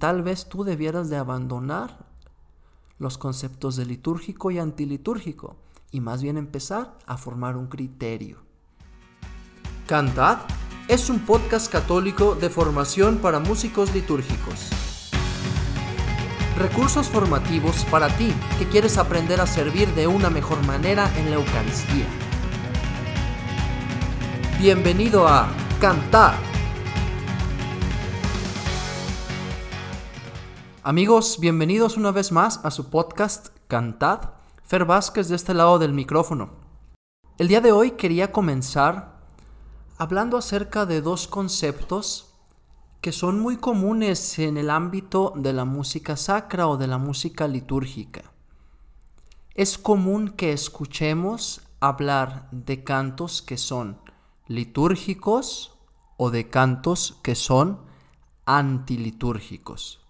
Tal vez tú debieras de abandonar los conceptos de litúrgico y antilitúrgico y más bien empezar a formar un criterio. Cantad es un podcast católico de formación para músicos litúrgicos. Recursos formativos para ti que quieres aprender a servir de una mejor manera en la Eucaristía. Bienvenido a Cantar. Amigos, bienvenidos una vez más a su podcast Cantad. Fer Vázquez de este lado del micrófono. El día de hoy quería comenzar hablando acerca de dos conceptos que son muy comunes en el ámbito de la música sacra o de la música litúrgica. Es común que escuchemos hablar de cantos que son litúrgicos o de cantos que son antilitúrgicos.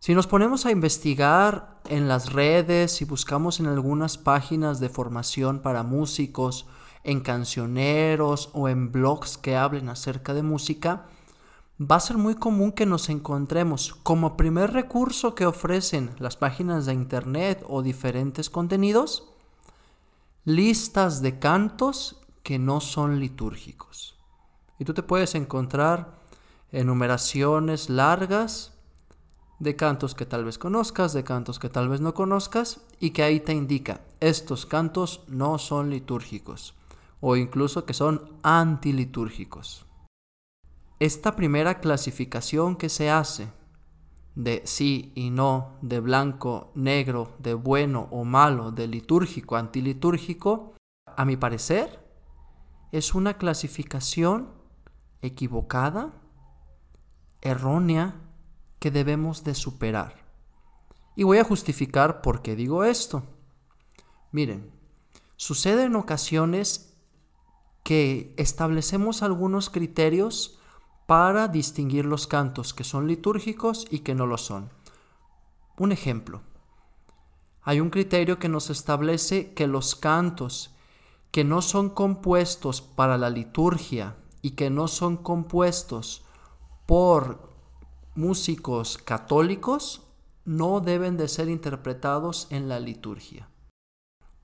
Si nos ponemos a investigar en las redes y buscamos en algunas páginas de formación para músicos, en cancioneros o en blogs que hablen acerca de música, va a ser muy común que nos encontremos como primer recurso que ofrecen las páginas de internet o diferentes contenidos, listas de cantos que no son litúrgicos. Y tú te puedes encontrar enumeraciones largas de cantos que tal vez conozcas, de cantos que tal vez no conozcas, y que ahí te indica, estos cantos no son litúrgicos, o incluso que son antilitúrgicos. Esta primera clasificación que se hace de sí y no, de blanco, negro, de bueno o malo, de litúrgico, antilitúrgico, a mi parecer, es una clasificación equivocada, errónea, que debemos de superar. Y voy a justificar por qué digo esto. Miren, sucede en ocasiones que establecemos algunos criterios para distinguir los cantos que son litúrgicos y que no lo son. Un ejemplo. Hay un criterio que nos establece que los cantos que no son compuestos para la liturgia y que no son compuestos por músicos católicos no deben de ser interpretados en la liturgia.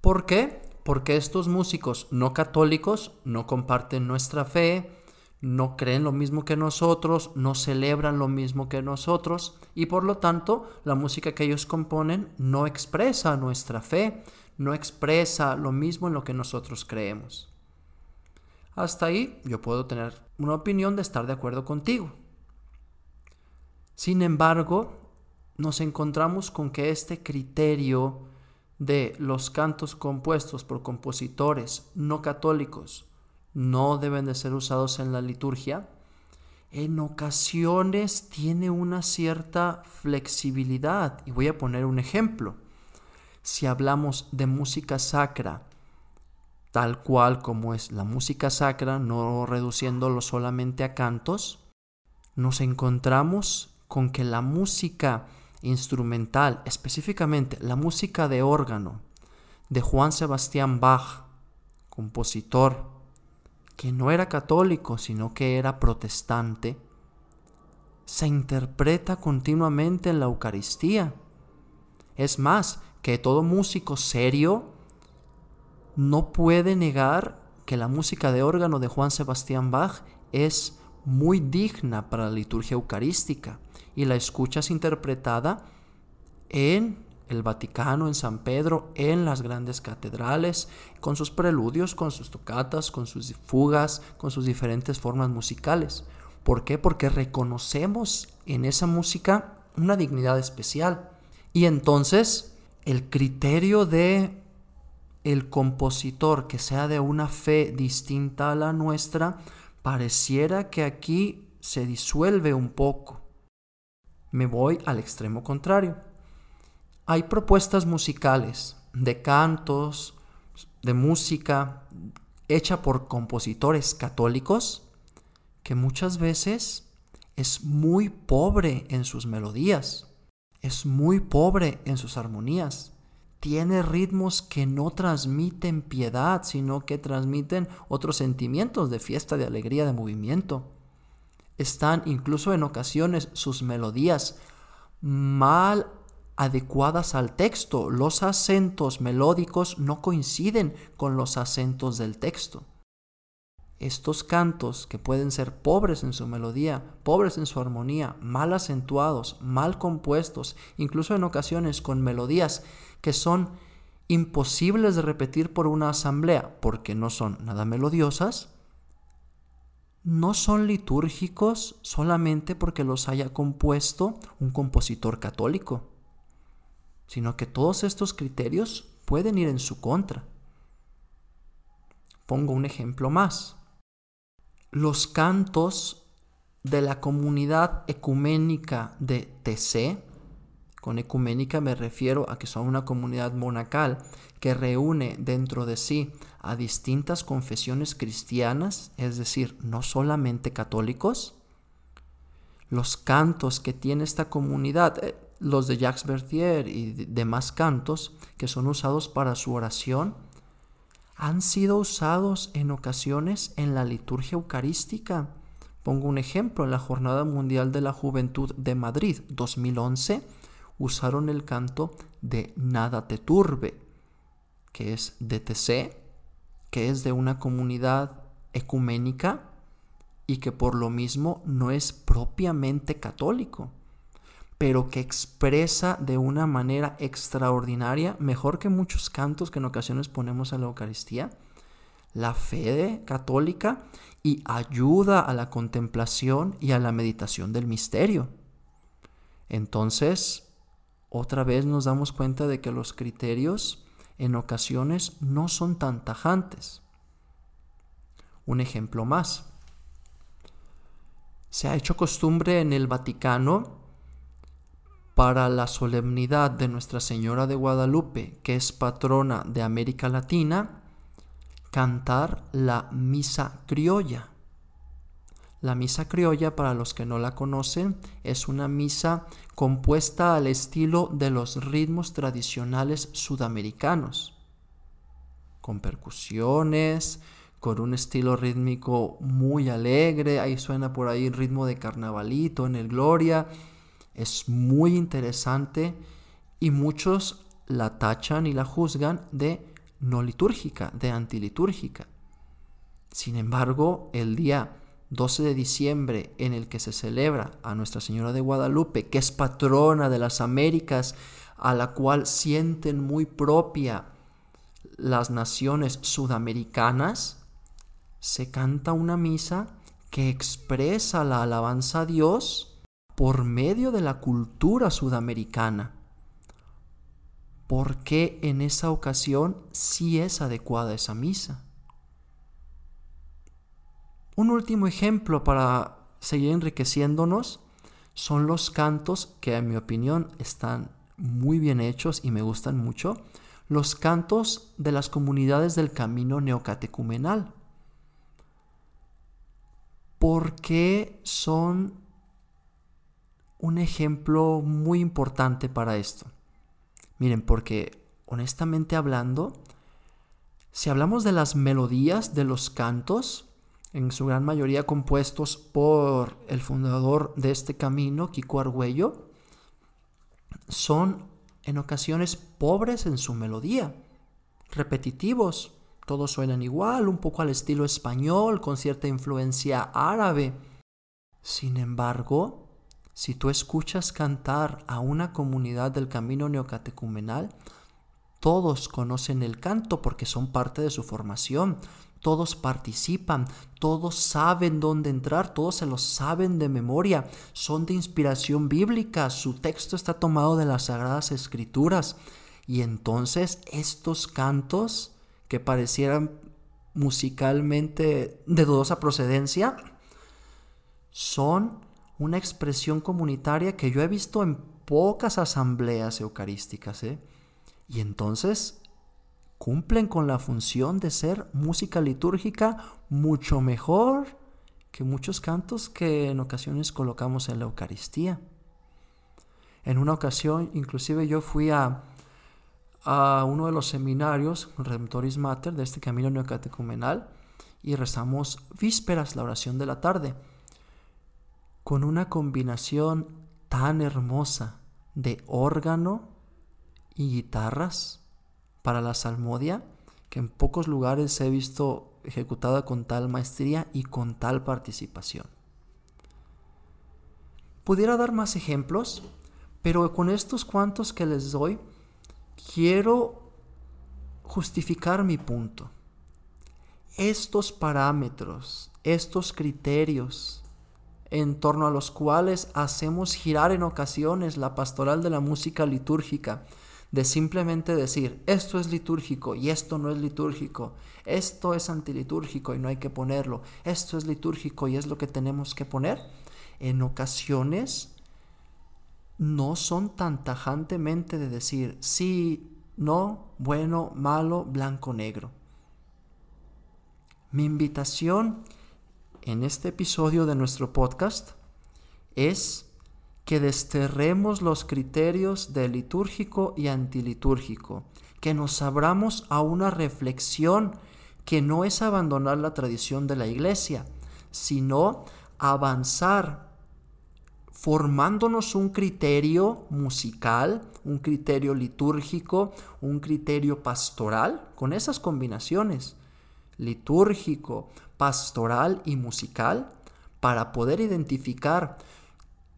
¿Por qué? Porque estos músicos no católicos no comparten nuestra fe, no creen lo mismo que nosotros, no celebran lo mismo que nosotros y por lo tanto la música que ellos componen no expresa nuestra fe, no expresa lo mismo en lo que nosotros creemos. Hasta ahí yo puedo tener una opinión de estar de acuerdo contigo. Sin embargo, nos encontramos con que este criterio de los cantos compuestos por compositores no católicos no deben de ser usados en la liturgia, en ocasiones tiene una cierta flexibilidad. Y voy a poner un ejemplo. Si hablamos de música sacra, tal cual como es la música sacra, no reduciéndolo solamente a cantos, nos encontramos con que la música instrumental, específicamente la música de órgano de Juan Sebastián Bach, compositor que no era católico, sino que era protestante, se interpreta continuamente en la Eucaristía. Es más, que todo músico serio no puede negar que la música de órgano de Juan Sebastián Bach es muy digna para la liturgia eucarística y la escuchas interpretada en el Vaticano, en San Pedro, en las grandes catedrales, con sus preludios, con sus tocatas, con sus fugas, con sus diferentes formas musicales. ¿Por qué? Porque reconocemos en esa música una dignidad especial. Y entonces el criterio de el compositor que sea de una fe distinta a la nuestra, pareciera que aquí se disuelve un poco. Me voy al extremo contrario. Hay propuestas musicales de cantos, de música hecha por compositores católicos que muchas veces es muy pobre en sus melodías, es muy pobre en sus armonías, tiene ritmos que no transmiten piedad, sino que transmiten otros sentimientos de fiesta, de alegría, de movimiento. Están incluso en ocasiones sus melodías mal adecuadas al texto. Los acentos melódicos no coinciden con los acentos del texto. Estos cantos, que pueden ser pobres en su melodía, pobres en su armonía, mal acentuados, mal compuestos, incluso en ocasiones con melodías que son imposibles de repetir por una asamblea porque no son nada melodiosas, no son litúrgicos solamente porque los haya compuesto un compositor católico sino que todos estos criterios pueden ir en su contra. Pongo un ejemplo más. Los cantos de la comunidad ecuménica de TC, con ecuménica me refiero a que son una comunidad monacal que reúne dentro de sí a distintas confesiones cristianas, es decir, no solamente católicos. Los cantos que tiene esta comunidad, eh, los de Jacques Berthier y demás cantos que son usados para su oración han sido usados en ocasiones en la liturgia eucarística. Pongo un ejemplo, en la Jornada Mundial de la Juventud de Madrid 2011 usaron el canto de Nada te turbe, que es DTC, que es de una comunidad ecuménica y que por lo mismo no es propiamente católico pero que expresa de una manera extraordinaria, mejor que muchos cantos que en ocasiones ponemos a la Eucaristía, la fe católica y ayuda a la contemplación y a la meditación del misterio. Entonces, otra vez nos damos cuenta de que los criterios en ocasiones no son tan tajantes. Un ejemplo más. Se ha hecho costumbre en el Vaticano para la solemnidad de Nuestra Señora de Guadalupe, que es patrona de América Latina, cantar la misa criolla. La misa criolla, para los que no la conocen, es una misa compuesta al estilo de los ritmos tradicionales sudamericanos, con percusiones, con un estilo rítmico muy alegre, ahí suena por ahí el ritmo de carnavalito en el Gloria, es muy interesante y muchos la tachan y la juzgan de no litúrgica, de antilitúrgica. Sin embargo, el día 12 de diciembre en el que se celebra a Nuestra Señora de Guadalupe, que es patrona de las Américas, a la cual sienten muy propia las naciones sudamericanas, se canta una misa que expresa la alabanza a Dios por medio de la cultura sudamericana. ¿Por qué en esa ocasión sí es adecuada esa misa? Un último ejemplo para seguir enriqueciéndonos son los cantos que en mi opinión están muy bien hechos y me gustan mucho, los cantos de las comunidades del camino neocatecumenal. ¿Por qué son un ejemplo muy importante para esto. Miren, porque honestamente hablando, si hablamos de las melodías de los cantos, en su gran mayoría compuestos por el fundador de este camino, Kiko Argüello, son en ocasiones pobres en su melodía, repetitivos, todos suenan igual, un poco al estilo español, con cierta influencia árabe. Sin embargo, si tú escuchas cantar a una comunidad del camino neocatecumenal, todos conocen el canto porque son parte de su formación, todos participan, todos saben dónde entrar, todos se lo saben de memoria, son de inspiración bíblica, su texto está tomado de las sagradas escrituras. Y entonces estos cantos que parecieran musicalmente de dudosa procedencia son una expresión comunitaria que yo he visto en pocas asambleas eucarísticas. ¿eh? Y entonces cumplen con la función de ser música litúrgica mucho mejor que muchos cantos que en ocasiones colocamos en la Eucaristía. En una ocasión, inclusive yo fui a, a uno de los seminarios, Redemptoris Mater, de este camino neocatecumenal, y rezamos vísperas, la oración de la tarde, con una combinación tan hermosa de órgano y guitarras para la salmodia que en pocos lugares he visto ejecutada con tal maestría y con tal participación. Pudiera dar más ejemplos, pero con estos cuantos que les doy, quiero justificar mi punto. Estos parámetros, estos criterios en torno a los cuales hacemos girar en ocasiones la pastoral de la música litúrgica, de simplemente decir, esto es litúrgico y esto no es litúrgico, esto es antilitúrgico y no hay que ponerlo, esto es litúrgico y es lo que tenemos que poner, en ocasiones no son tan tajantemente de decir sí, no, bueno, malo, blanco, negro. Mi invitación en este episodio de nuestro podcast es que desterremos los criterios de litúrgico y antilitúrgico, que nos abramos a una reflexión que no es abandonar la tradición de la iglesia, sino avanzar formándonos un criterio musical, un criterio litúrgico, un criterio pastoral, con esas combinaciones, litúrgico, pastoral y musical, para poder identificar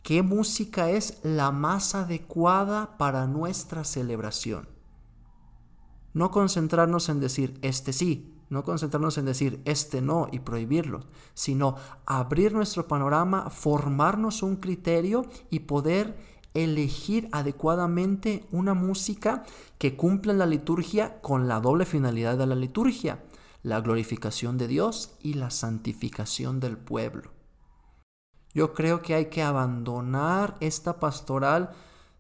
qué música es la más adecuada para nuestra celebración. No concentrarnos en decir este sí, no concentrarnos en decir este no y prohibirlo, sino abrir nuestro panorama, formarnos un criterio y poder elegir adecuadamente una música que cumpla la liturgia con la doble finalidad de la liturgia, la glorificación de Dios y la santificación del pueblo. Yo creo que hay que abandonar esta pastoral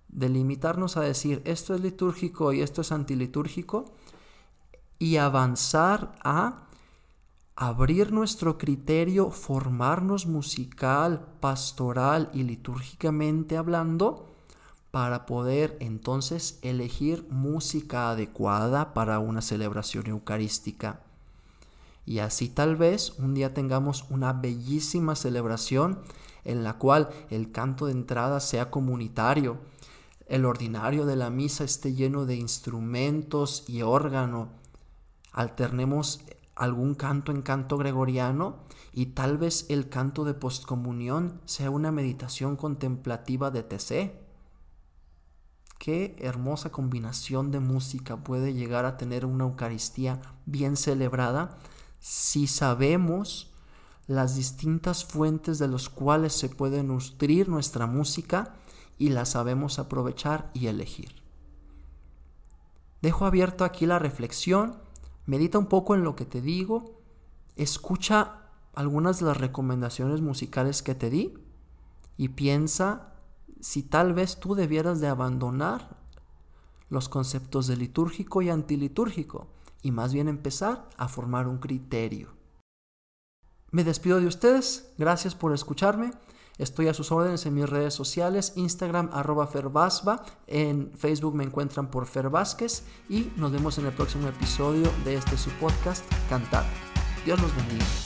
de limitarnos a decir esto es litúrgico y esto es antilitúrgico y avanzar a abrir nuestro criterio, formarnos musical, pastoral y litúrgicamente hablando para poder entonces elegir música adecuada para una celebración eucarística. Y así tal vez un día tengamos una bellísima celebración en la cual el canto de entrada sea comunitario, el ordinario de la misa esté lleno de instrumentos y órgano, alternemos algún canto en canto gregoriano y tal vez el canto de postcomunión sea una meditación contemplativa de TC. Qué hermosa combinación de música puede llegar a tener una Eucaristía bien celebrada si sabemos las distintas fuentes de los cuales se puede nutrir nuestra música y la sabemos aprovechar y elegir. Dejo abierto aquí la reflexión, medita un poco en lo que te digo, escucha algunas de las recomendaciones musicales que te di y piensa si tal vez tú debieras de abandonar los conceptos de litúrgico y antilitúrgico y más bien empezar a formar un criterio. Me despido de ustedes, gracias por escucharme. Estoy a sus órdenes en mis redes sociales, Instagram arroba Ferbasba, en Facebook me encuentran por Fer Vázquez y nos vemos en el próximo episodio de este su podcast, Cantar. Dios los bendiga.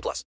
18 plus.